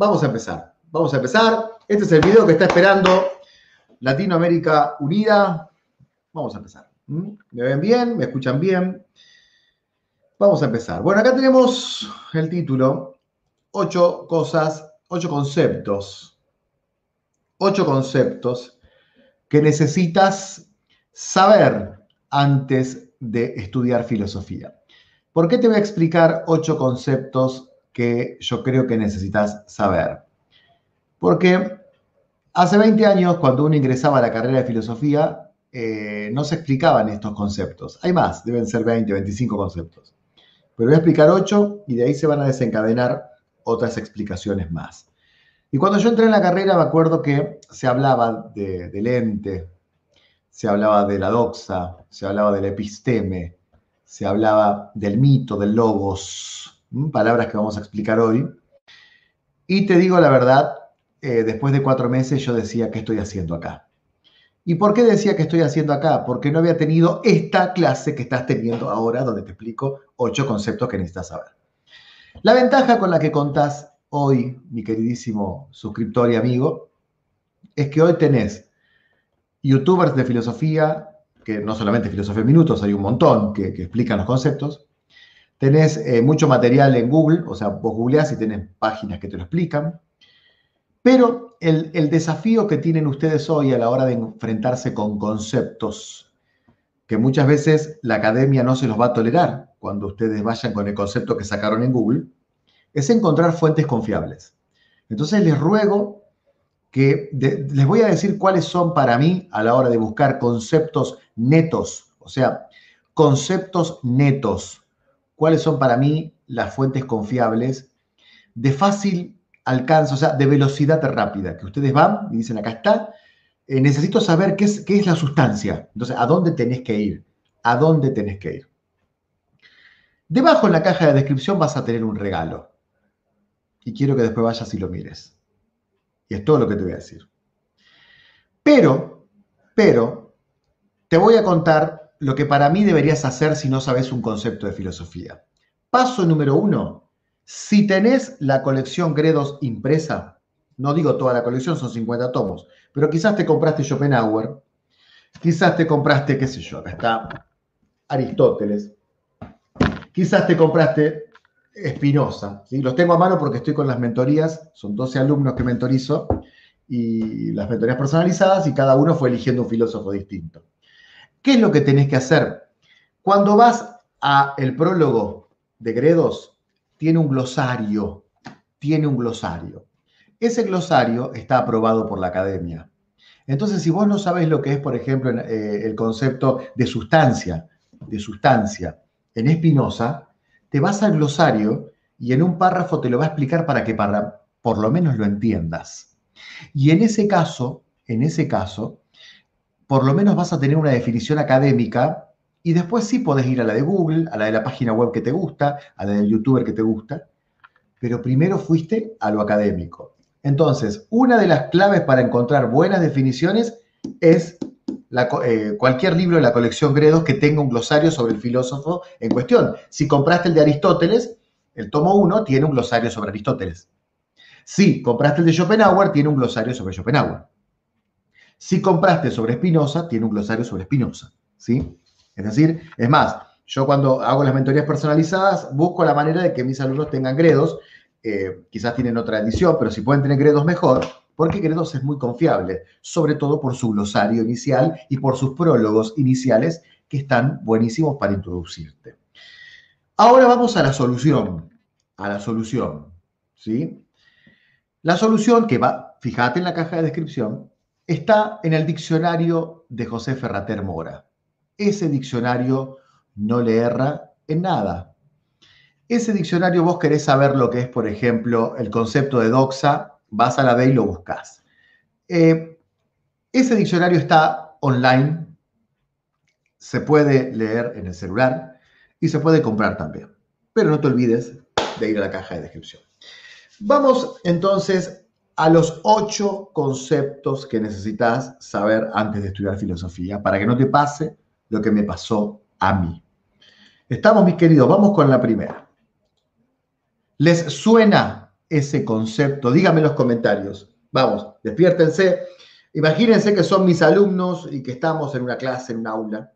vamos a empezar. Vamos a empezar. Este es el video que está esperando Latinoamérica Unida. Vamos a empezar. ¿Mm? ¿Me ven bien? ¿Me escuchan bien? Vamos a empezar. Bueno, acá tenemos el título. Ocho cosas, ocho conceptos. Ocho conceptos que necesitas saber antes de estudiar filosofía. ¿Por qué te voy a explicar ocho conceptos que yo creo que necesitas saber? Porque hace 20 años, cuando uno ingresaba a la carrera de filosofía, eh, no se explicaban estos conceptos. Hay más, deben ser 20, 25 conceptos. Pero voy a explicar ocho y de ahí se van a desencadenar otras explicaciones más. Y cuando yo entré en la carrera me acuerdo que se hablaba de, del ente, se hablaba de la doxa, se hablaba del episteme, se hablaba del mito, del logos, palabras que vamos a explicar hoy. Y te digo la verdad, eh, después de cuatro meses yo decía, ¿qué estoy haciendo acá? ¿Y por qué decía que estoy haciendo acá? Porque no había tenido esta clase que estás teniendo ahora, donde te explico ocho conceptos que necesitas saber. La ventaja con la que contás hoy, mi queridísimo suscriptor y amigo, es que hoy tenés youtubers de filosofía, que no solamente filosofía en minutos, hay un montón que, explican los conceptos. Tenés eh, mucho material en Google, o sea, vos googleás y tenés páginas que te lo explican. Pero el, el desafío que tienen ustedes hoy a la hora de enfrentarse con conceptos que muchas veces la academia no se los va a tolerar cuando ustedes vayan con el concepto que sacaron en Google, es encontrar fuentes confiables. Entonces les ruego que les voy a decir cuáles son para mí a la hora de buscar conceptos netos, o sea, conceptos netos, cuáles son para mí las fuentes confiables de fácil alcance, o sea, de velocidad rápida, que ustedes van y dicen, acá está, eh, necesito saber qué es, qué es la sustancia, entonces, ¿a dónde tenés que ir? ¿A dónde tenés que ir? Debajo en la caja de descripción vas a tener un regalo y quiero que después vayas y lo mires. Y es todo lo que te voy a decir. Pero, pero, te voy a contar lo que para mí deberías hacer si no sabes un concepto de filosofía. Paso número uno, si tenés la colección Gredos impresa, no digo toda la colección, son 50 tomos, pero quizás te compraste Schopenhauer, quizás te compraste, qué sé yo, acá está Aristóteles, quizás te compraste Espinosa. Los tengo a mano porque estoy con las mentorías, son 12 alumnos que mentorizo y las mentorías personalizadas y cada uno fue eligiendo un filósofo distinto. ¿Qué es lo que tenés que hacer? Cuando vas a el prólogo de Gredos, tiene un glosario, tiene un glosario. Ese glosario está aprobado por la academia. Entonces, si vos no sabés lo que es, por ejemplo, eh, el concepto de sustancia, de sustancia en Espinosa, te vas al glosario y en un párrafo te lo va a explicar para que para, por lo menos lo entiendas. Y en ese caso, en ese caso, por lo menos vas a tener una definición académica y después sí podés ir a la de Google, a la de la página web que te gusta, a la del youtuber que te gusta, pero primero fuiste a lo académico. Entonces, una de las claves para encontrar buenas definiciones es eh, cualquier libro de la colección Gredos que tenga un glosario sobre el filósofo en cuestión. Si compraste el de Aristóteles, el tomo 1 tiene un glosario sobre Aristóteles. Si compraste el de Schopenhauer, tiene un glosario sobre Schopenhauer. Si compraste sobre Spinoza, tiene un glosario sobre Spinoza. ¿sí? Es decir, es más, yo cuando hago las mentorías personalizadas, busco la manera de que mis alumnos tengan gredos. Eh, quizás tienen otra edición, pero si pueden tener gredos mejor, porque Gredos es muy confiable, sobre todo por su glosario inicial y por sus prólogos iniciales que están buenísimos para introducirte. Ahora vamos a la solución, a la solución, ¿sí? La solución que va, fíjate en la caja de descripción, está en el diccionario de José Ferrater Mora. Ese diccionario no le erra en nada. Ese diccionario vos querés saber lo que es, por ejemplo, el concepto de doxa vas a la B y lo buscas. Eh, ese diccionario está online, se puede leer en el celular y se puede comprar también. Pero no te olvides de ir a la caja de descripción. Vamos entonces a los ocho conceptos que necesitas saber antes de estudiar filosofía para que no te pase lo que me pasó a mí. Estamos, mis queridos, vamos con la primera. ¿Les suena ese concepto? Díganme en los comentarios. Vamos, despiértense. Imagínense que son mis alumnos y que estamos en una clase, en un aula.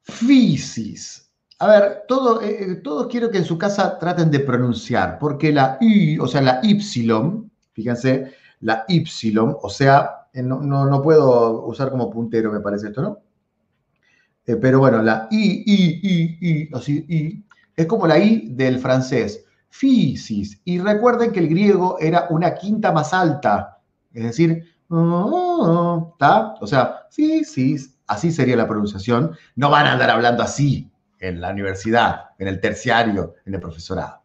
Fisis. A ver, todo, eh, eh, todos quiero que en su casa traten de pronunciar, porque la Y, o sea, la Y, fíjense, la Y, o sea, eh, no, no, puedo usar como puntero, me parece esto, ¿no? pero bueno, la I, I, I, I, así, I, es como la I del francés, fisis. Y recuerden que el griego era una quinta más alta, es decir, ¿está? O sea, fisis, así sería la pronunciación. No van a andar hablando así en la universidad, en el terciario, en el profesorado.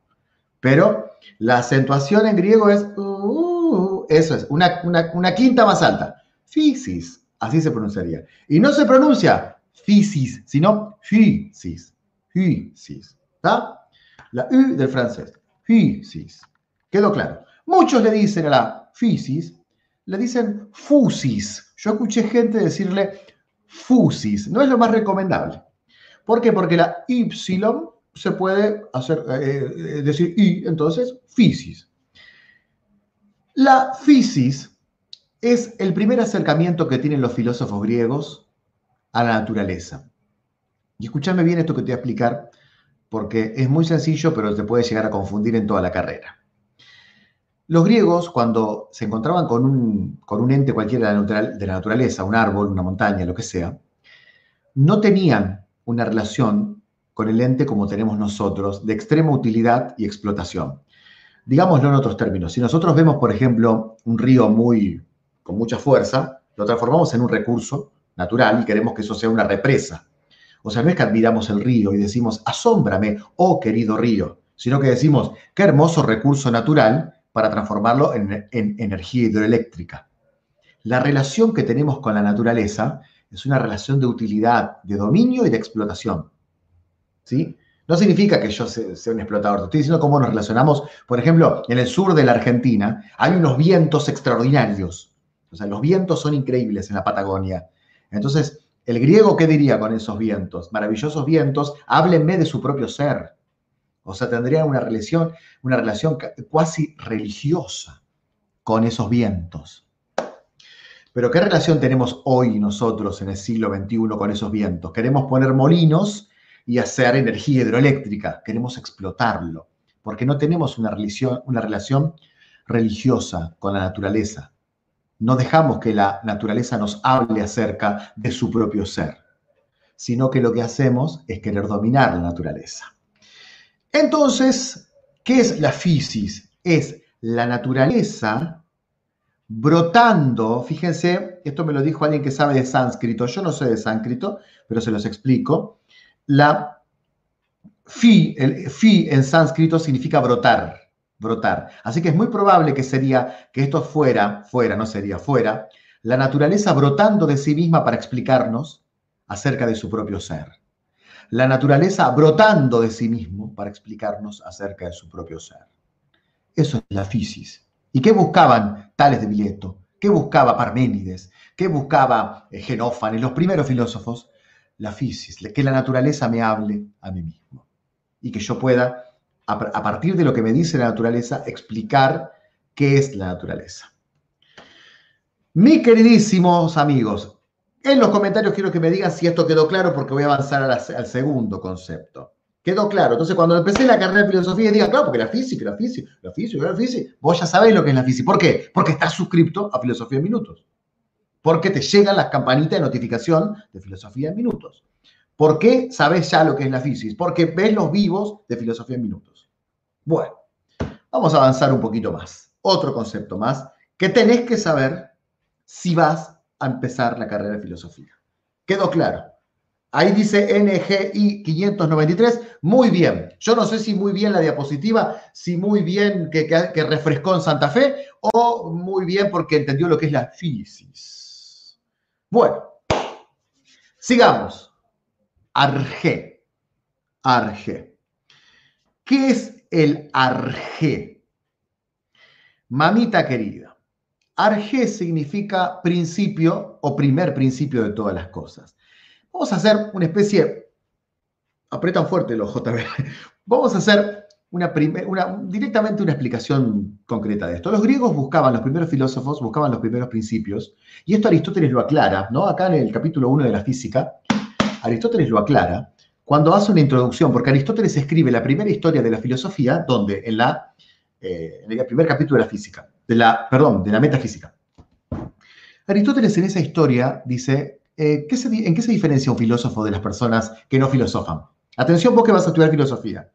Pero la acentuación en griego es, uh, eso es, una, una, quinta más alta. Fisis, así se pronunciaría. Y no se pronuncia fisis, sino fisis, fisis. ¿Está? La U del francés. Fisis. ¿Quedó claro? Muchos le dicen a la fisis, le dicen fusis. Yo escuché gente decirle fusis. No es lo más recomendable. ¿Por qué? Porque la Y se puede hacer, eh, eh, decir Y, entonces, fisis. La fisis es el primer acercamiento que tienen los filósofos griegos a la naturaleza. Y escúchame bien esto que te voy a explicar, porque es muy sencillo, pero te puede llegar a confundir en toda la carrera. Los griegos, cuando se encontraban con un, con un ente cualquiera de la naturaleza, un árbol, una montaña, lo que sea, no tenían una relación con el ente como tenemos nosotros, de extrema utilidad y explotación. Digámoslo en otros términos, si nosotros vemos, por ejemplo, un río muy, con mucha fuerza, lo transformamos en un recurso natural y queremos que eso sea una represa. O sea, no es que admiramos el río y decimos, asómbrame, oh querido río, sino que decimos, qué hermoso recurso natural para transformarlo en, en energía hidroeléctrica. La relación que tenemos con la naturaleza es una relación de utilidad, de dominio y de explotación. ¿Sí? No significa que yo sea un explotador, estoy diciendo cómo nos relacionamos. Por ejemplo, en el sur de la Argentina hay unos vientos extraordinarios. O sea, los vientos son increíbles en la Patagonia. Entonces, el griego, ¿qué diría con esos vientos? Maravillosos vientos, háblenme de su propio ser. O sea, tendría una relación, una relación cuasi religiosa con esos vientos. Pero ¿qué relación tenemos hoy nosotros en el siglo XXI con esos vientos? Queremos poner molinos y hacer energía hidroeléctrica, queremos explotarlo, porque no tenemos una relación, religiosa con la naturaleza. No dejamos que la naturaleza nos hable acerca de su propio ser, sino que lo que hacemos es querer dominar la naturaleza. Entonces, ¿qué es la fisis? Es la naturaleza brotando, fíjense, esto me lo dijo alguien que sabe de sánscrito, yo no sé de sánscrito, pero se los explico. La fi, el en sánscrito significa brotar, brotar. Así que es muy probable que sería que esto fuera, fuera, no sería fuera, la naturaleza brotando de sí misma para explicarnos acerca de su propio ser. La naturaleza brotando de sí mismo para explicarnos acerca de su propio ser. Eso es la fisis. ¿Y qué buscaban tales de Mileto? ¿Qué buscaba Parménides? ¿Qué buscaba eh, Genófanes, los primeros filósofos? La fisis, que la naturaleza me hable a mí mismo y que yo pueda, a partir de lo que me dice la naturaleza, explicar qué es la naturaleza. Mis queridísimos amigos, en los comentarios quiero que me digan si esto quedó claro porque voy a avanzar al segundo concepto. Quedó claro. Entonces, cuando empecé la carrera de filosofía, diga, claro, porque la física, la física, la física, la física, vos ya sabéis lo que es la física. ¿Por qué? Porque estás suscrito a Filosofía en Minutos. Porque te llegan las campanitas de notificación de Filosofía en Minutos. ¿Por qué sabes ya lo que es la física? Porque ves los vivos de Filosofía en Minutos. Bueno, vamos a avanzar un poquito más. Otro concepto más que tenés que saber si vas a empezar la carrera de filosofía. ¿Quedó claro? Ahí dice NGI 593. Muy bien. Yo no sé si muy bien la diapositiva, si muy bien que, refrescó en Santa Fe o muy bien porque entendió lo que es la fisis. Bueno, sigamos. Arge. Arge. ¿Qué es el arge? Mamita querida. Arge significa principio o primer principio de todas las cosas. Vamos a hacer una especie, apretan fuerte los JB, vamos a hacer una, directamente una explicación concreta de esto. Los griegos buscaban, los primeros filósofos buscaban los primeros principios, y esto Aristóteles lo aclara, ¿no? Acá en el capítulo 1 de la física, Aristóteles lo aclara cuando hace una introducción, porque Aristóteles escribe la primera historia de la filosofía, donde en, la, eh, el primer capítulo de la física, de la, perdón, de la metafísica. Aristóteles en esa historia dice, eh, ¿en qué se diferencia un filósofo de las personas que no filosofan? Atención vos que vas a estudiar filosofía.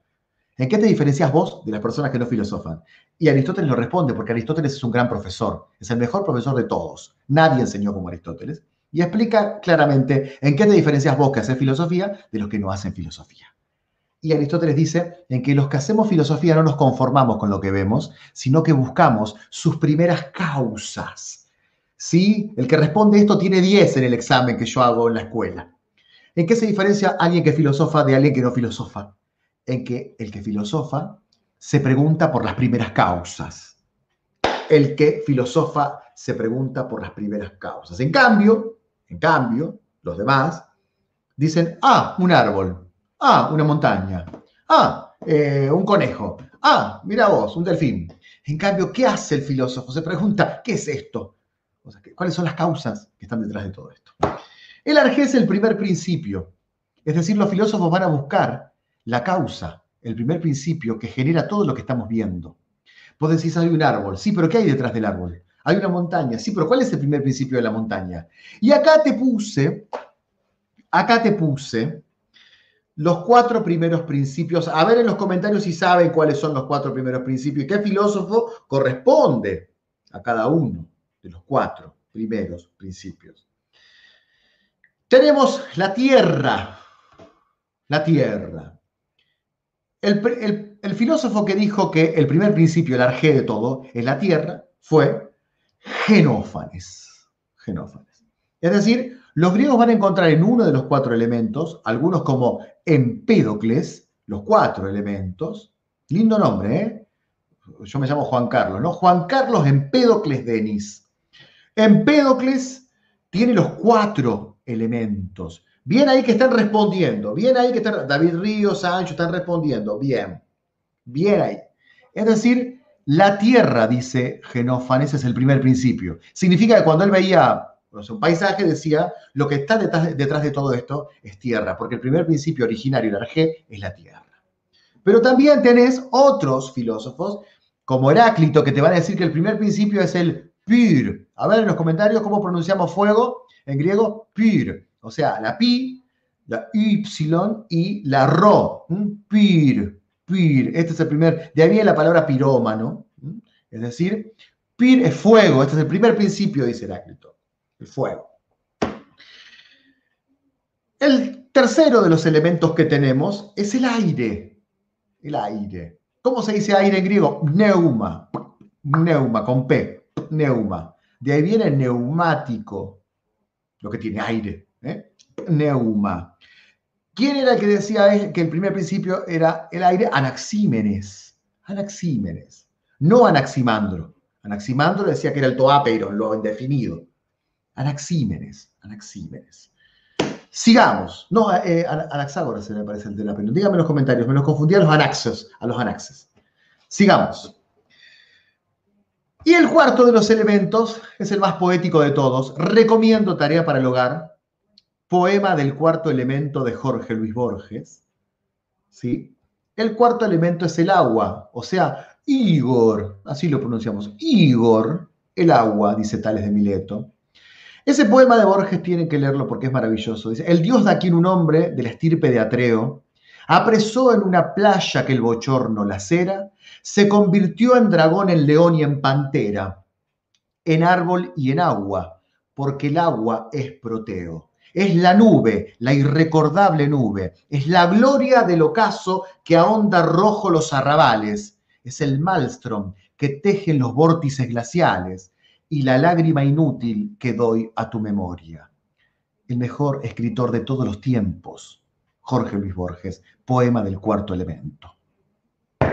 ¿En qué te diferencias vos de las personas que no filosofan? Y Aristóteles lo responde, porque Aristóteles es un gran profesor, es el mejor profesor de todos. Nadie enseñó como Aristóteles. Y explica claramente en qué te diferencias vos que haces filosofía de los que no hacen filosofía. Y Aristóteles dice en que los que hacemos filosofía no nos conformamos con lo que vemos, sino que buscamos sus primeras causas. ¿Sí? El que responde esto tiene 10 en el examen que yo hago en la escuela. ¿En qué se diferencia alguien que filosofa de alguien que no filosofa? en que el que filosofa se pregunta por las primeras causas. El que filosofa se pregunta por las primeras causas. En cambio, en cambio, los demás dicen, ah, un árbol, ah, una montaña, ah, eh, un conejo, ah, mira vos, un delfín. En cambio, ¿qué hace el filósofo? Se pregunta, ¿qué es esto? ¿Cuáles son las causas que están detrás de todo esto? El arjé es el primer principio. Es decir, los filósofos van a buscar la causa, el primer principio que genera todo lo que estamos viendo. Vos decís, hay un árbol, sí, pero ¿qué hay detrás del árbol? Hay una montaña, sí, pero ¿cuál es el primer principio de la montaña? Y acá te puse, acá te puse los cuatro primeros principios. A ver en los comentarios si saben cuáles son los cuatro primeros principios y qué filósofo corresponde a cada uno de los cuatro primeros principios. Tenemos la tierra, la tierra. El, filósofo que dijo que el primer principio, el arjé de todo, es la tierra, fue Genófanes. Genófanes. Es decir, los griegos van a encontrar en uno de los cuatro elementos, algunos como Empédocles, los cuatro elementos, lindo nombre, ¿eh? Yo me llamo Juan Carlos, ¿no? Juan Carlos Empédocles Denis. Empédocles tiene los cuatro elementos. Bien ahí que están respondiendo, bien ahí que están, David Ríos, Sancho están respondiendo, bien, bien ahí. Es decir, la tierra, dice Genófanes, es el primer principio. Significa que cuando él veía un paisaje, decía, lo que está detrás, de todo esto es tierra, porque el primer principio originario del Arjé es la tierra. Pero también tenés otros filósofos, como Heráclito, que te van a decir que el primer principio es el pir. A ver en los comentarios cómo pronunciamos fuego en griego, pir. O sea, la pi, la y y la ro. Pir, pir. Este es el primer, de ahí viene la palabra pirómano. Es decir, pir es fuego. Este es el primer principio, dice Heráclito. El fuego. El tercero de los elementos que tenemos es el aire. El aire. ¿Cómo se dice aire en griego? Neuma. Neuma, con P. Neuma. De ahí viene neumático, lo que tiene aire. ¿eh? Neuma. ¿Quién era el que decía que el primer principio era el aire? Anaxímenes. Anaxímenes. No Anaximandro. Anaximandro decía que era el toapeiron, lo indefinido. Anaxímenes. Anaxímenes. Sigamos. No, eh, Anaxágoras se me parece el de la pena. Díganme en los comentarios. Me los confundí los anaxos, a los anaxes. Sigamos. Y el cuarto de los elementos es el más poético de todos. Recomiendo tarea para el hogar poema del cuarto elemento de Jorge Luis Borges. ¿sí? El cuarto elemento es el agua, o sea, Igor, así lo pronunciamos, Igor, el agua, dice Tales de Mileto. Ese poema de Borges tienen que leerlo porque es maravilloso. Dice, el dios de aquí un hombre de la estirpe de Atreo, apresó en una playa que el bochorno lacera, se convirtió en dragón, en león y en pantera, en árbol y en agua, porque el agua es proteo. Es la nube, la irrecordable nube. Es la gloria del ocaso que ahonda rojo los arrabales. Es el maelstrom que tejen los vórtices glaciales y la lágrima inútil que doy a tu memoria. El mejor escritor de todos los tiempos, Jorge Luis Borges, poema del cuarto elemento.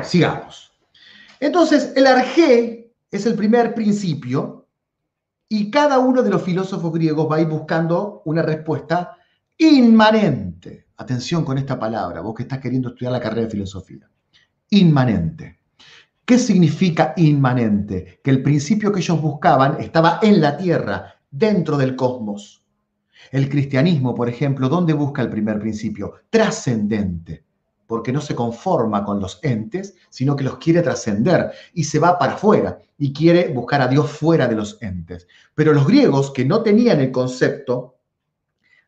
Sigamos. Entonces, el arjé es el primer principio y cada uno de los filósofos griegos va a ir buscando una respuesta inmanente. Atención con esta palabra, vos que estás queriendo estudiar la carrera de filosofía. inmanente. ¿Qué significa inmanente? Que el principio que ellos buscaban estaba en la tierra, dentro del cosmos. El cristianismo, por ejemplo, ¿dónde busca el primer principio? Trascendente, porque no se conforma con los entes, sino que los quiere trascender y se va para afuera y quiere buscar a Dios fuera de los entes. Pero los griegos, que no tenían el concepto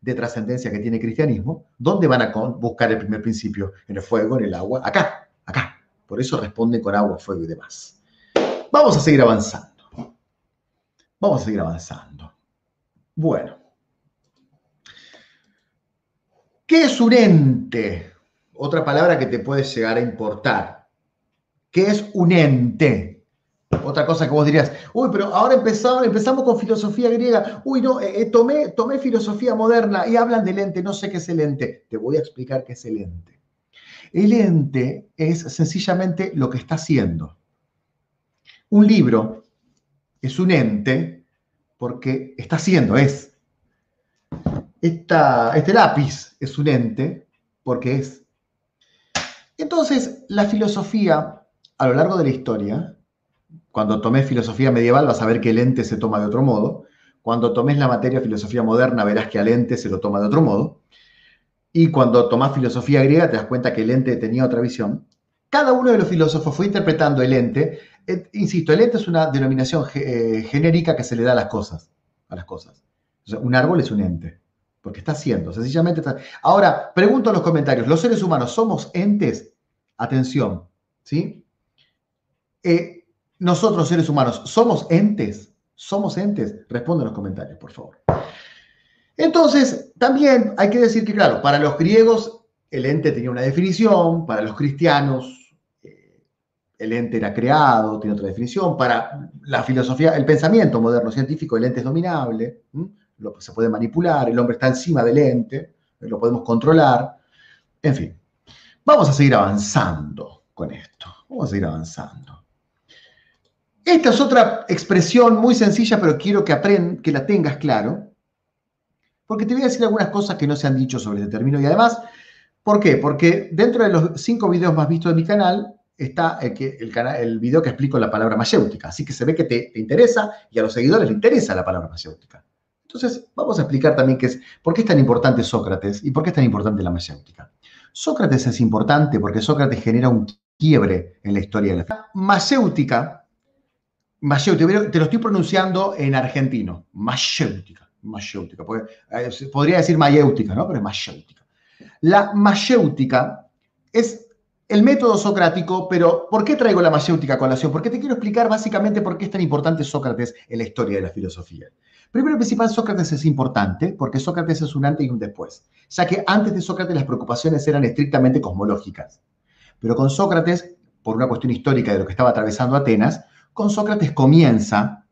de trascendencia que tiene el cristianismo, ¿dónde van a buscar el primer principio? En el fuego, en el agua, acá, acá. Por eso responden con agua, fuego y demás. Vamos a seguir avanzando. Vamos a seguir avanzando. Bueno. ¿Qué es un ente? Otra palabra que te puede llegar a importar. ¿Qué es un ente? Otra cosa que vos dirías, uy, pero ahora empezamos, empezamos con filosofía griega, uy, no, eh, eh, tomé, tomé filosofía moderna y hablan del ente, no sé qué es el ente. Te voy a explicar qué es el ente. El ente es sencillamente lo que está haciendo. Un libro es un ente porque está haciendo, es. Este lápiz es un ente porque es. Entonces, la filosofía a lo largo de la historia cuando tomes filosofía medieval vas a ver que el ente se toma de otro modo. Cuando tomes la materia filosofía moderna verás que al ente se lo toma de otro modo. Y cuando tomas filosofía griega te das cuenta que el ente tenía otra visión. Cada uno de los filósofos fue interpretando el ente. insisto, el ente es una denominación eh, genérica que se le da a las cosas. A las cosas. un árbol es un ente, porque está haciendo, sencillamente está... Ahora, pregunto en los comentarios, ¿los seres humanos somos entes? Atención, ¿sí? Eh, nosotros seres humanos, ¿somos entes? ¿Somos entes? Responde en los comentarios, por favor. Entonces, también hay que decir que, claro, para los griegos el ente tenía una definición, para los cristianos eh, el ente era creado, tiene otra definición, para la filosofía, el pensamiento moderno científico, el ente es dominable, se puede manipular, el hombre está encima del ente, lo podemos controlar, en fin. Vamos a seguir avanzando con esto, vamos a seguir avanzando. Esta es otra expresión muy sencilla, pero quiero que, que la tengas claro, porque te voy a decir algunas cosas que no se han dicho sobre este término. Y además, ¿por qué? Porque dentro de los cinco videos más vistos de mi canal está el, que, el, el video que explico la palabra mayéutica. Así que se ve que te, interesa y a los seguidores les interesa la palabra mayéutica. Entonces, vamos a explicar también qué es, por qué es tan importante Sócrates y por qué es tan importante la mayéutica. Sócrates es importante porque Sócrates genera un quiebre en la historia de la mayéutica te lo estoy pronunciando en argentino. Mayéutica. Mayéutica. Eh, podría decir mayéutica, ¿no? Pero es mayéutica. La mayéutica es el método socrático, pero ¿por qué traigo la mayéutica a colación? Porque te quiero explicar básicamente por qué es tan importante Sócrates en la historia de la filosofía. Primero y principal, Sócrates es importante porque Sócrates es un antes y un después, ya que antes de Sócrates las preocupaciones eran estrictamente cosmológicas. Pero con Sócrates, por una cuestión histórica de lo que estaba atravesando Atenas, con Sócrates comienza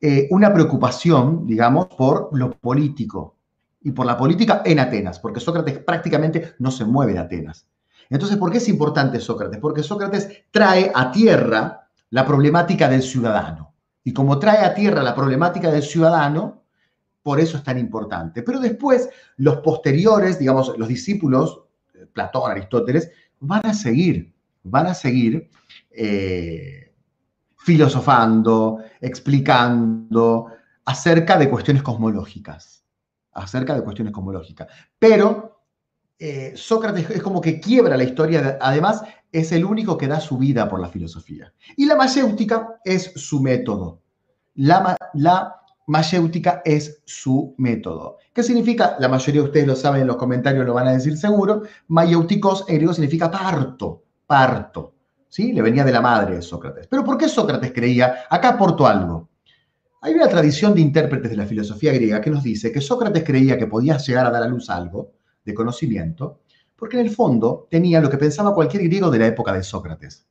eh, una preocupación, digamos, por lo político y por la política en Atenas, porque Sócrates prácticamente no se mueve de Atenas. Entonces, ¿por qué es importante Sócrates? Porque Sócrates trae a tierra la problemática del ciudadano. Y como trae a tierra la problemática del ciudadano, por eso es tan importante. Pero después, los posteriores, digamos, los discípulos, Platón, Aristóteles, van a seguir, van a seguir eh, filosofando, explicando acerca de cuestiones cosmológicas, acerca de cuestiones cosmológicas. Pero eh, Sócrates es como que quiebra la historia, además es el único que da su vida por la filosofía. Y la mayéutica es su método. La, la mayéutica es su método. ¿Qué significa? La mayoría de ustedes lo saben, en los comentarios lo van a decir seguro. Mayéuticos en griego significa parto, parto. Le venía de la madre de Sócrates. Pero ¿por qué Sócrates creía? Acá aporto algo. Hay una tradición de intérpretes de la filosofía griega que nos dice que Sócrates creía que podía llegar a dar a luz algo de conocimiento, porque en el fondo tenía lo que pensaba cualquier griego de la época de Sócrates.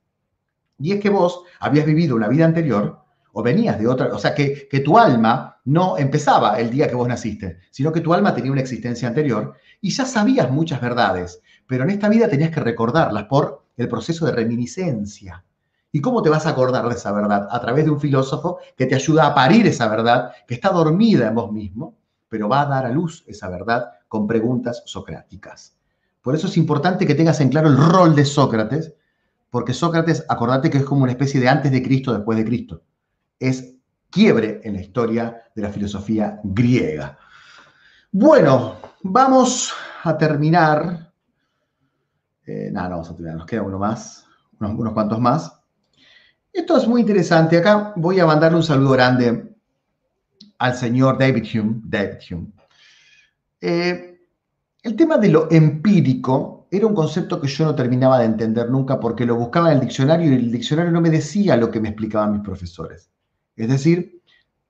Y es que vos habías vivido una vida anterior o venías de otra, o sea, que, que, tu alma no empezaba el día que vos naciste, sino que tu alma tenía una existencia anterior y ya sabías muchas verdades, pero en esta vida tenías que recordarlas por el proceso de reminiscencia. ¿Y cómo te vas a acordar de esa verdad? A través de un filósofo que te ayuda a parir esa verdad que está dormida en vos mismo, pero va a dar a luz esa verdad con preguntas socráticas. Por eso es importante que tengas en claro el rol de Sócrates, Porque Sócrates, acordate que es como una especie de antes de Cristo, después de Cristo. Es quiebre en la historia de la filosofía griega. Bueno, vamos a terminar. Eh, nada, no vamos a terminar, nos queda uno más, unos, unos cuantos más. Esto es muy interesante. Acá voy a mandarle un saludo grande al señor David Hume. David Hume. Eh, el tema de lo empírico era un concepto que yo no terminaba de entender nunca porque lo buscaba en el diccionario y el diccionario no me decía lo que me explicaban mis profesores. Es decir,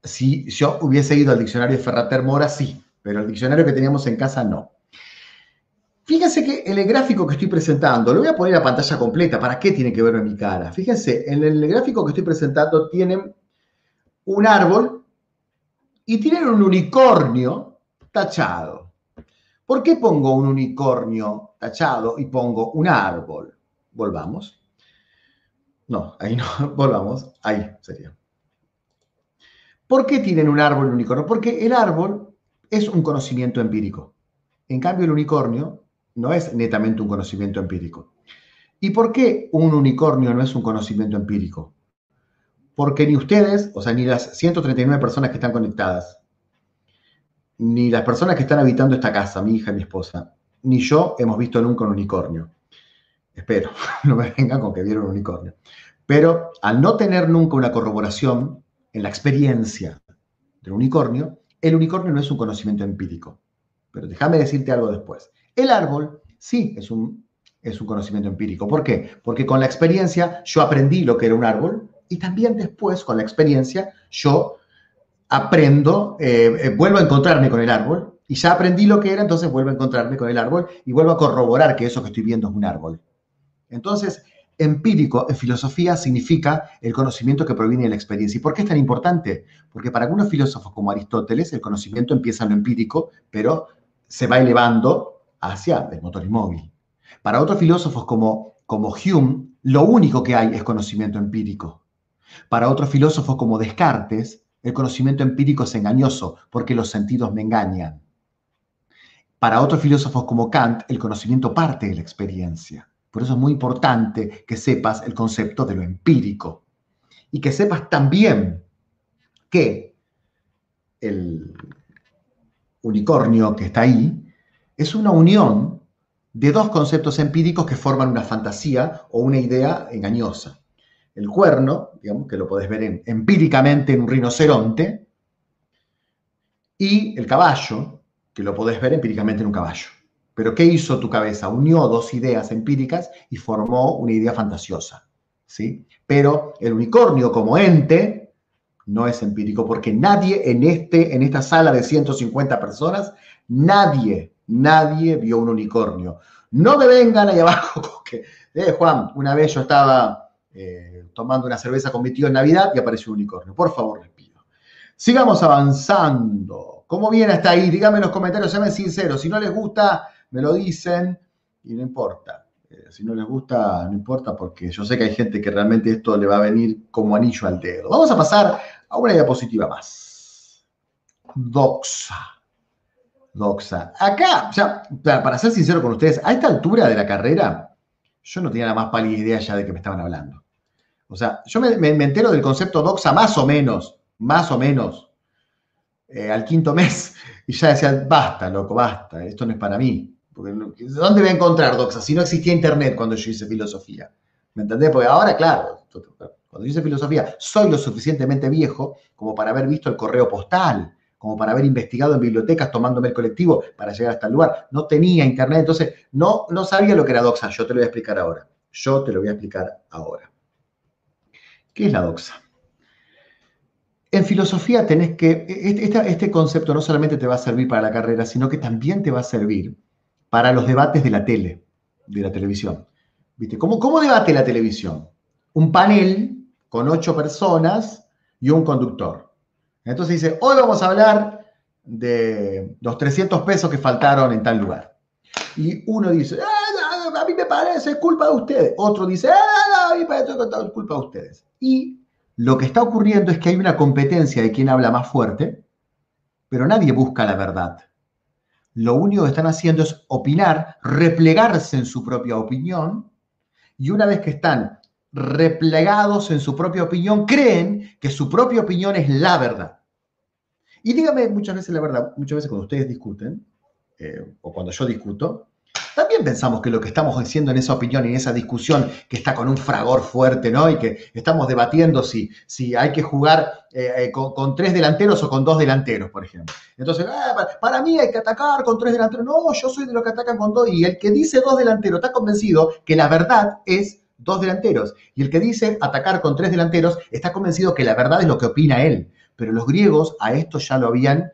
si yo hubiese ido al diccionario de Ferrater Mora, sí, pero el diccionario que teníamos en casa no. Fíjense que en el gráfico que estoy presentando, lo voy a poner a pantalla completa, ¿para qué tiene que ver mi cara? Fíjense, en el gráfico que estoy presentando tienen un árbol y tienen un unicornio tachado. ¿Por qué pongo un unicornio tachado y pongo un árbol? Volvamos. No, ahí no, volvamos, ahí sería. ¿Por qué tienen un árbol y un unicornio? Porque el árbol es un conocimiento empírico. En cambio, el unicornio no es netamente un conocimiento empírico. ¿Y por qué un unicornio no es un conocimiento empírico? Porque ni ustedes, o sea, ni las 139 personas que están conectadas, ni las personas que están habitando esta casa, mi hija y mi esposa, ni yo hemos visto nunca un unicornio. Espero, no me vengan con que vieron un unicornio. Pero al no tener nunca una corroboración en la experiencia del unicornio, el unicornio no es un conocimiento empírico. Pero déjame decirte algo después. El árbol sí es un, es un conocimiento empírico. ¿Por qué? Porque con la experiencia yo aprendí lo que era un árbol y también después con la experiencia yo aprendo, eh, eh, vuelvo a encontrarme con el árbol y ya aprendí lo que era, entonces vuelvo a encontrarme con el árbol y vuelvo a corroborar que eso que estoy viendo es un árbol. Entonces, empírico en filosofía significa el conocimiento que proviene de la experiencia. ¿Y por qué es tan importante? Porque para algunos filósofos como Aristóteles el conocimiento empieza en lo empírico, pero se va elevando hacia el motor inmóvil. Para otros filósofos como, como Hume, lo único que hay es conocimiento empírico. Para otros filósofos como Descartes, el conocimiento empírico es engañoso porque los sentidos me engañan. Para otros filósofos como Kant, el conocimiento parte de la experiencia. Por eso es muy importante que sepas el concepto de lo empírico y que sepas también que el unicornio que está ahí es una unión de dos conceptos empíricos que forman una fantasía o una idea engañosa. El cuerno, digamos que lo podés ver empíricamente en un rinoceronte, y el caballo, que lo podés ver empíricamente en un caballo. Pero ¿qué hizo tu cabeza? Unió dos ideas empíricas y formó una idea fantasiosa. ¿sí? Pero el unicornio como ente no es empírico porque nadie en, este, en esta sala de 150 personas, nadie Nadie vio un unicornio. No me vengan ahí abajo eh, Juan, una vez yo estaba eh, tomando una cerveza con mi tío en Navidad y apareció un unicornio. Por favor, les pido. Sigamos avanzando. ¿Cómo viene hasta ahí? Díganme en los comentarios, sean sinceros. Si no les gusta, me lo dicen y no importa. Eh, si no les gusta, no importa porque yo sé que hay gente que realmente esto le va a venir como anillo al dedo. Vamos a pasar a una diapositiva más. Doxa. Doxa. Acá, ya, para ser sincero con ustedes, a esta altura de la carrera, yo no tenía la más pálida idea ya de que me estaban hablando. O sea, yo me, entero del concepto doxa más o menos, más o menos, eh, al quinto mes, y ya decía, basta, loco, basta, esto no es para mí. Porque, ¿Dónde voy a encontrar doxa? Si no existía internet cuando yo hice filosofía. ¿Me entendés? Porque ahora, claro, cuando yo hice filosofía, soy lo suficientemente viejo como para haber visto el correo postal, como para haber investigado en bibliotecas tomándome el colectivo para llegar hasta el lugar. No tenía internet, entonces no, no sabía lo que era doxa. Yo te lo voy a explicar ahora. Yo te lo voy a explicar ahora. ¿Qué es la doxa? En filosofía tenés que, este, este concepto no solamente te va a servir para la carrera, sino que también te va a servir para los debates de la tele, de la televisión. ¿Viste? ¿Cómo, cómo debate la televisión? Un panel con ocho personas y un conductor. Entonces dice, hoy vamos a hablar de los 300 pesos que faltaron en tal lugar. Y uno dice, ah, a mí me parece, es culpa de ustedes. Otro dice, ah, a mí me parece, es culpa de ustedes. Y lo que está ocurriendo es que hay una competencia de quién habla más fuerte, pero nadie busca la verdad. Lo único que están haciendo es opinar, replegarse en su propia opinión Y una vez que están replegados en su propia opinión, creen que su propia opinión es la verdad. Y dígame muchas veces la verdad, muchas veces cuando ustedes discuten, eh, o cuando yo discuto, también pensamos que lo que estamos haciendo en esa opinión en esa discusión que está con un fragor fuerte, ¿no? Y que estamos debatiendo si, si hay que jugar eh, eh, con, tres delanteros o con dos delanteros, por ejemplo. Entonces, ah, para, mí hay que atacar con tres delanteros. No, yo soy de los que atacan con dos. Y el que dice dos delanteros está convencido que la verdad es dos delanteros. Y el que dice atacar con tres delanteros está convencido que la verdad es lo que opina él. Pero los griegos a esto ya lo habían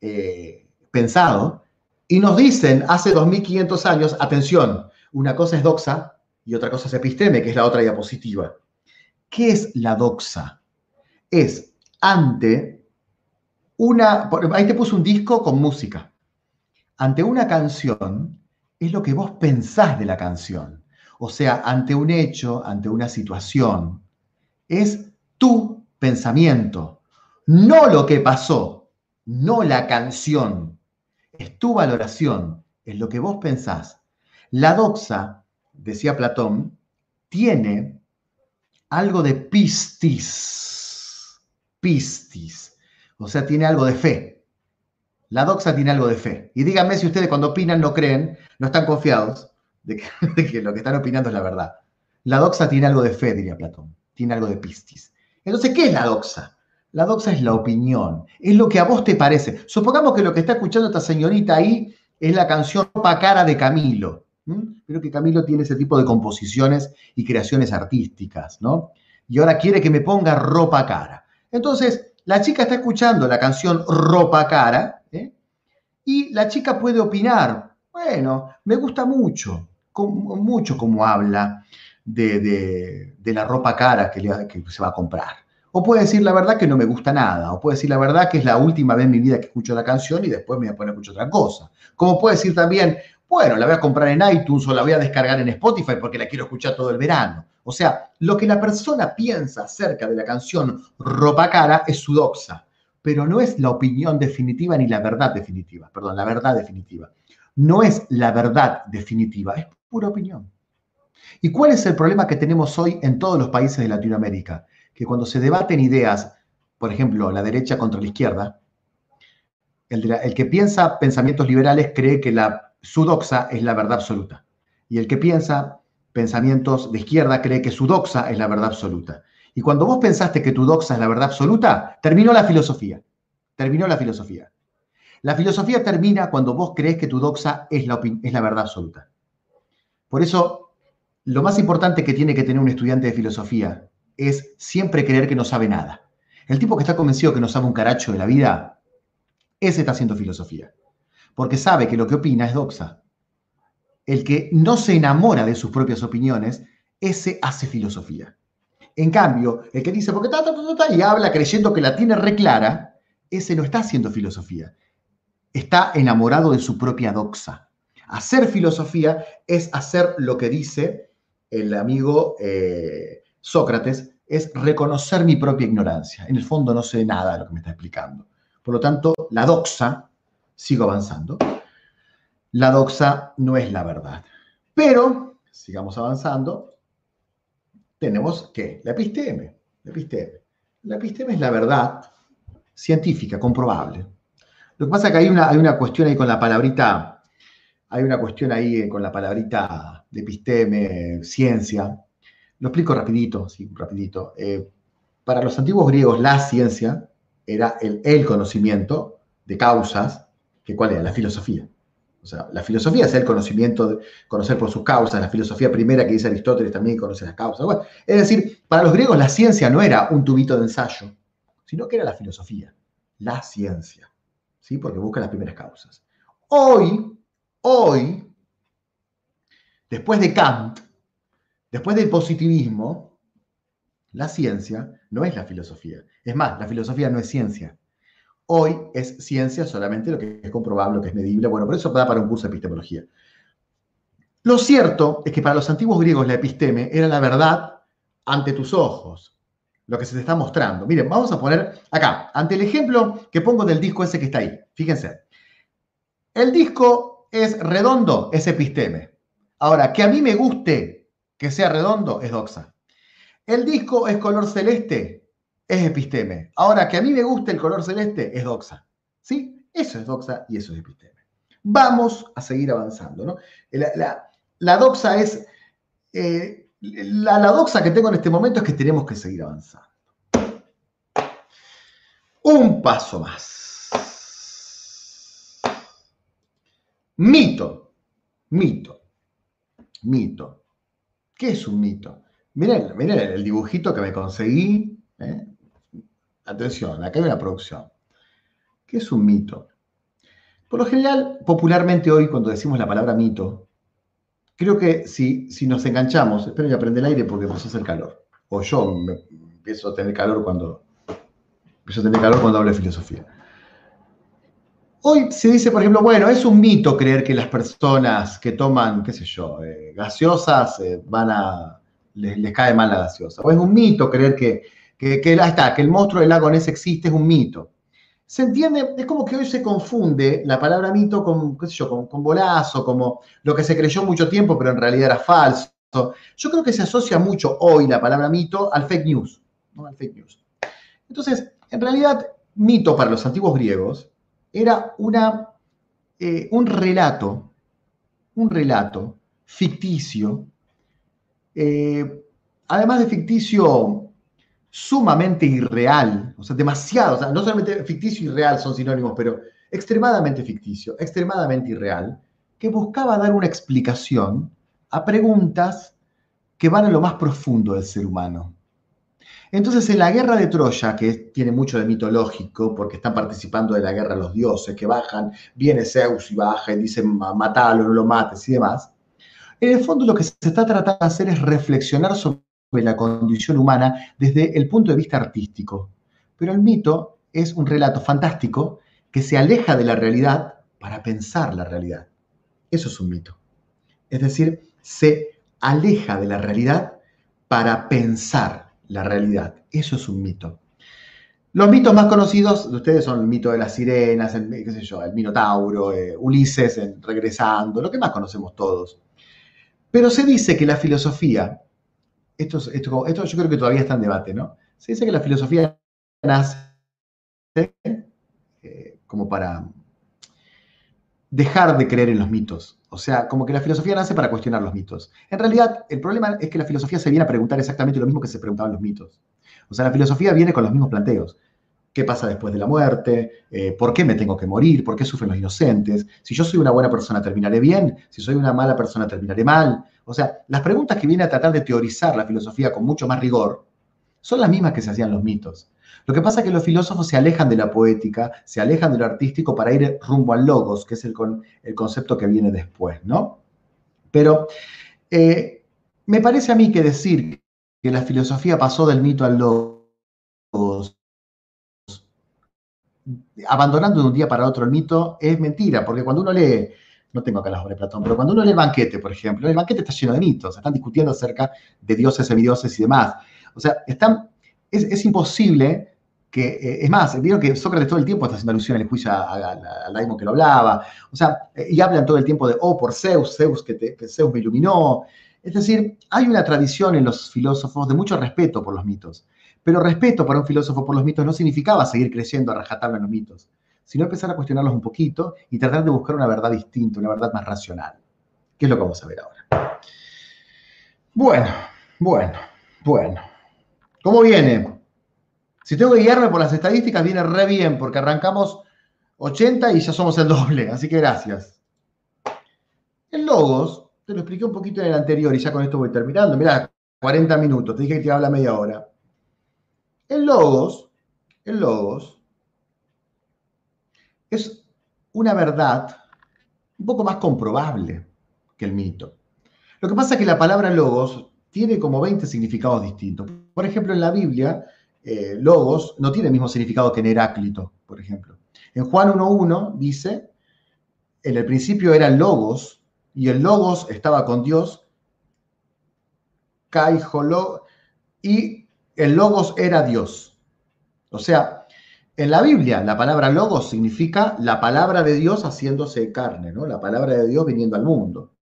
eh, pensado y nos dicen hace 2500 años, atención, una cosa es doxa y otra cosa es episteme, que es la otra diapositiva. ¿Qué es la doxa? Es ante una, ahí te puse un disco con música. Ante una canción es lo que vos pensás de la canción. O sea, ante un hecho, ante una situación, es tu pensamiento, no lo que pasó, no la canción es tu valoración, es lo que vos pensás. La doxa, decía Platón, tiene algo de pistis, pistis, o sea, tiene algo de fe. La doxa tiene algo de fe. Y díganme si ustedes cuando opinan no creen, no están confiados de que, lo que están opinando es la verdad. La doxa tiene algo de fe, Platón, tiene algo de pistis. Entonces, ¿qué es la doxa? La doxa es la opinión, es lo que a vos te parece. Supongamos que lo que está escuchando esta señorita ahí es la canción Ropa Cara de Camilo. Creo que Camilo tiene ese tipo de composiciones y creaciones artísticas, ¿no? Y ahora quiere que me ponga ropa cara. Entonces, la chica está escuchando la canción Ropa Cara ¿eh? y la chica puede opinar. Bueno, me gusta mucho, mucho como habla de, la ropa cara que, que se va a comprar. O puede decir la verdad que no me gusta nada, o puede decir la verdad que es la última vez en mi vida que escucho la canción y después me voy a poner a escuchar otra cosa. Como puede decir también, bueno, la voy a comprar en iTunes o la voy a descargar en Spotify porque la quiero escuchar todo el verano. O sea, lo que la persona piensa acerca de la canción Ropa Cara es su doxa, pero no es la opinión definitiva ni la verdad definitiva. Perdón, la verdad definitiva. No es la verdad definitiva, es pura opinión. ¿Y cuál es el problema que tenemos hoy en todos los países de Latinoamérica? que cuando se debaten ideas, por ejemplo, la derecha contra la izquierda, el, que piensa pensamientos liberales cree que la, su doxa es la verdad absoluta. Y el que piensa pensamientos de izquierda cree que su doxa es la verdad absoluta. Y cuando vos pensaste que tu doxa es la verdad absoluta, terminó la filosofía. Terminó la filosofía. La filosofía termina cuando vos crees que tu doxa es la, es la verdad absoluta. Por eso, lo más importante que tiene que tener un estudiante de filosofía es siempre creer que no sabe nada. El tipo que está convencido que no sabe un caracho de la vida, ese está haciendo filosofía. Porque sabe que lo que opina es doxa. El que no se enamora de sus propias opiniones, ese hace filosofía. En cambio, el que dice, porque ta, y habla creyendo que la tiene reclara, ese no está haciendo filosofía. Está enamorado de su propia doxa. Hacer filosofía es hacer lo que dice el amigo eh, Sócrates es reconocer mi propia ignorancia. En el fondo no sé nada de lo que me está explicando. Por lo tanto, la doxa, sigo avanzando, la doxa no es la verdad. Pero, sigamos avanzando, tenemos que la episteme, la episteme. La episteme es la verdad científica, comprobable. Lo que pasa es que hay una, hay una cuestión ahí con la palabrita, hay una cuestión ahí con la palabrita de episteme, ciencia, lo explico rapidito, sí, rapidito. Eh, para los antiguos griegos, la ciencia era el, conocimiento de causas, que cuál era, la filosofía. O sea, la filosofía es el conocimiento, de conocer por sus causas, la filosofía primera que dice Aristóteles también conoce las causas. es decir, para los griegos la ciencia no era un tubito de ensayo, sino que era la filosofía, la ciencia, ¿sí? porque busca las primeras causas. Hoy, hoy, después de Kant, Después del positivismo, la ciencia no es la filosofía. Es más, la filosofía no es ciencia. Hoy es ciencia solamente lo que es comprobable, lo que es medible. Bueno, por eso da para un curso de epistemología. Lo cierto es que para los antiguos griegos la episteme era la verdad ante tus ojos, lo que se te está mostrando. Miren, vamos a poner acá, ante el ejemplo que pongo del disco ese que está ahí. Fíjense. El disco es redondo, es episteme. Ahora, que a mí me guste que sea redondo, es doxa. El disco es color celeste, es episteme. Ahora, que a mí me guste el color celeste, es doxa. ¿Sí? Eso es doxa y eso es episteme. Vamos a seguir avanzando, ¿no? La, doxa es... Eh, la, doxa que tengo en este momento es que tenemos que seguir avanzando. Un paso más. Mito. Mito. Mito. ¿Qué es un mito? Miren, miren el dibujito que me conseguí. ¿eh? Atención, acá hay una producción. ¿Qué es un mito? Por lo general, popularmente hoy, cuando decimos la palabra mito, creo que si, si nos enganchamos, espero que aprenda el aire porque a hacer calor. O yo empiezo a tener calor cuando, empiezo a tener calor cuando hablo de filosofía. Hoy se dice, por ejemplo, bueno, es un mito creer que las personas que toman, qué sé yo, eh, gaseosas eh, van a, les, cae mal la gaseosa. O es un mito creer que, que, que, está, que el monstruo del lago Ness existe, es un mito. ¿Se entiende? Es como que hoy se confunde la palabra mito con, qué sé yo, con, con bolazo, como lo que se creyó mucho tiempo, pero en realidad era falso. Yo creo que se asocia mucho hoy la palabra mito al fake news. ¿no? Al fake news. Entonces, en realidad, mito para los antiguos griegos era una, eh, un relato, un relato ficticio, eh, además de ficticio sumamente irreal, o sea, demasiado, o sea, no solamente ficticio y real son sinónimos, pero extremadamente ficticio, extremadamente irreal, que buscaba dar una explicación a preguntas que van a lo más profundo del ser humano. Entonces, en la guerra de Troya, que tiene mucho de mitológico, porque están participando de la guerra los dioses que bajan, viene Zeus y baja y dice matalo, no lo mates y demás, en el fondo lo que se está tratando de hacer es reflexionar sobre la condición humana desde el punto de vista artístico. Pero el mito es un relato fantástico que se aleja de la realidad para pensar la realidad. Eso es un mito. Es decir, se aleja de la realidad para pensar la realidad. Eso es un mito. Los mitos más conocidos de ustedes son el mito de las sirenas, el, qué sé yo, el Minotauro, eh, Ulises regresando, lo que más conocemos todos. Pero se dice que la filosofía, esto, esto, esto yo creo que todavía está en debate, ¿no? Se dice que la filosofía nace eh, como para dejar de creer en los mitos. O sea, como que la filosofía nace para cuestionar los mitos. En realidad, el problema es que la filosofía se viene a preguntar exactamente lo mismo que se preguntaban los mitos. O sea, la filosofía viene con los mismos planteos. ¿Qué pasa después de la muerte? Eh, ¿Por qué me tengo que morir? ¿Por qué sufren los inocentes? Si yo soy una buena persona, ¿terminaré bien? Si soy una mala persona, ¿terminaré mal? O sea, las preguntas que viene a tratar de teorizar la filosofía con mucho más rigor son las mismas que se hacían los mitos. Lo que pasa es que los filósofos se alejan de la poética, se alejan de lo artístico para ir rumbo al logos, que es el, concepto que viene después, ¿no? Pero eh, me parece a mí que decir que la filosofía pasó del mito al logos, abandonando de un día para otro el mito, es mentira, porque cuando uno lee, no tengo acá las obras de Platón, pero cuando uno lee el banquete, por ejemplo, el banquete está lleno de mitos, están discutiendo acerca de dioses, semidioses y demás. O sea, están, es, imposible que, eh, es más, vieron que Sócrates todo el tiempo está haciendo alusión en el juicio al daimon que lo hablaba, o sea, eh, y hablan todo el tiempo de, oh, por Zeus, Zeus que, Zeus me iluminó. Es decir, hay una tradición en los filósofos de mucho respeto por los mitos, pero respeto para un filósofo por los mitos no significaba seguir creciendo a rajatabla en los mitos, sino empezar a cuestionarlos un poquito y tratar de buscar una verdad distinta, una verdad más racional, que es lo que vamos a ver ahora. Bueno, bueno, bueno. ¿Cómo viene? Si tengo que guiarme por las estadísticas, viene re bien, porque arrancamos 80 y ya somos el doble, así que gracias. El logos, te lo expliqué un poquito en el anterior y ya con esto voy terminando. Mirá, 40 minutos, te dije que te habla media hora. El logos, el logos, es una verdad un poco más comprobable que el mito. Lo que pasa es que la palabra logos tiene como 20 significados distintos. Por ejemplo, en la Biblia, eh, logos no tiene el mismo significado que en Heráclito, por ejemplo. En Juan 1.1 dice, en el principio era logos, y el logos estaba con Dios, y el logos era Dios. O sea, en la Biblia la palabra logos significa la palabra de Dios haciéndose carne, ¿no? La palabra de Dios viniendo al mundo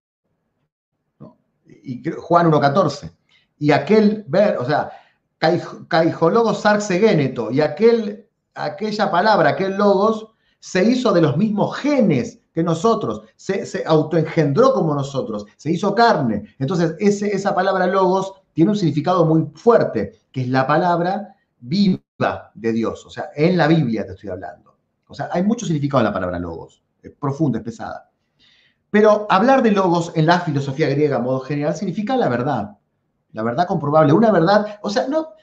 y Juan 1.14. Y aquel ver, o sea, caijologos sarxegéneto, y aquel, aquella palabra, aquel logos, se hizo de los mismos genes que nosotros, se, se autoengendró como nosotros, se hizo carne. Entonces, ese, esa palabra logos tiene un significado muy fuerte, que es la palabra viva de Dios. O sea, en la Biblia te estoy hablando. O sea, hay mucho significado en la palabra logos, es profunda, es pesada. Pero hablar de logos en la filosofía griega a modo general significa la verdad, la verdad comprobable, una verdad, o sea, no,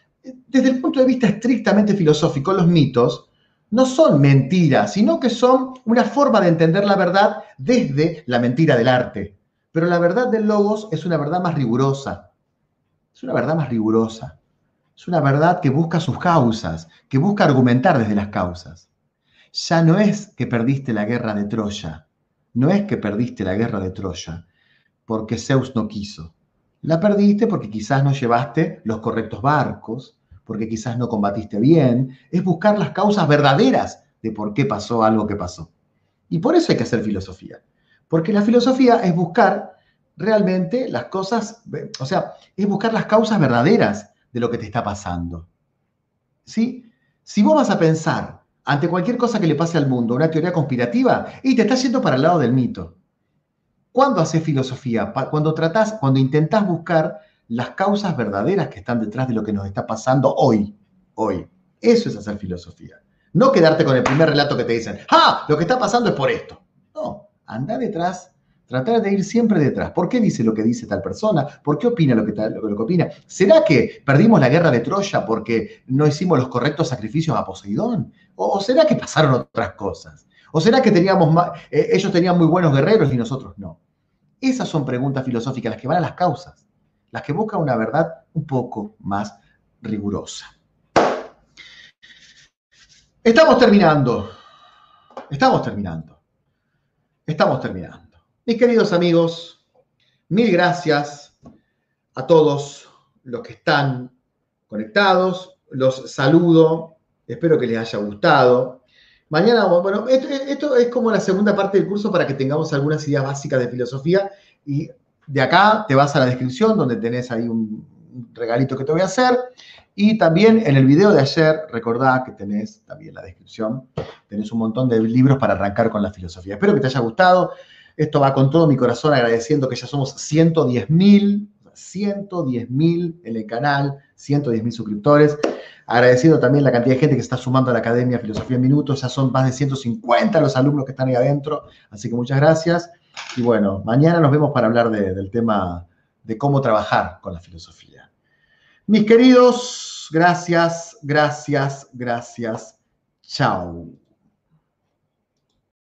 desde el punto de vista estrictamente filosófico, los mitos no son mentiras, sino que son una forma de entender la verdad desde la mentira del arte. Pero la verdad del logos es una verdad más rigurosa. Es una verdad más rigurosa. Es una verdad que busca sus causas, que busca argumentar desde las causas. Ya no es que perdiste la guerra de Troya, no es que perdiste la guerra de Troya porque Zeus no quiso. La perdiste porque quizás no llevaste los correctos barcos, porque quizás no combatiste bien, es buscar las causas verdaderas de por qué pasó algo que pasó. Y por eso hay que hacer filosofía, porque la filosofía es buscar realmente las cosas, o sea, es buscar las causas verdaderas de lo que te está pasando. ¿Sí? Si vos vas a pensar ante cualquier cosa que le pase al mundo una teoría conspirativa, y te estás yendo para el lado del mito. ¿Cuándo haces filosofía? Cuando tratás, cuando intentás buscar las causas verdaderas que están detrás de lo que nos está pasando hoy. Hoy. Eso es hacer filosofía. No quedarte con el primer relato que te dicen, ¡ah! Lo que está pasando es por esto. No, anda detrás, tratar de ir siempre detrás. ¿Por qué dice lo que dice tal persona? ¿Por qué opina lo que, lo que opina? ¿Será que perdimos la guerra de Troya porque no hicimos los correctos sacrificios a Poseidón? ¿O, será que pasaron otras cosas? ¿O será que teníamos eh, ellos tenían muy buenos guerreros y nosotros no? Esas son preguntas filosóficas las que van a las causas las que buscan una verdad un poco más rigurosa. Estamos terminando. Estamos terminando. Estamos terminando. Mis queridos amigos, mil gracias a todos los que están conectados. Los saludo. Espero que les haya gustado. Mañana, bueno, esto, es como la segunda parte del curso para que tengamos algunas ideas básicas de filosofía y de acá te vas a la descripción donde tenés ahí un regalito que te voy a hacer. Y también en el video de ayer, recordá que tenés también la descripción, tenés un montón de libros para arrancar con la filosofía. Espero que te haya gustado. Esto va con todo mi corazón agradeciendo que ya somos 110 mil, 110 mil en el canal, 110 mil suscriptores. Agradeciendo también la cantidad de gente que está sumando a la Academia Filosofía en Minutos. Ya son más de 150 los alumnos que están ahí adentro. Así que muchas gracias. Y bueno, mañana nos vemos para hablar del tema de cómo trabajar con la filosofía. Mis queridos, gracias, gracias, gracias. Chao.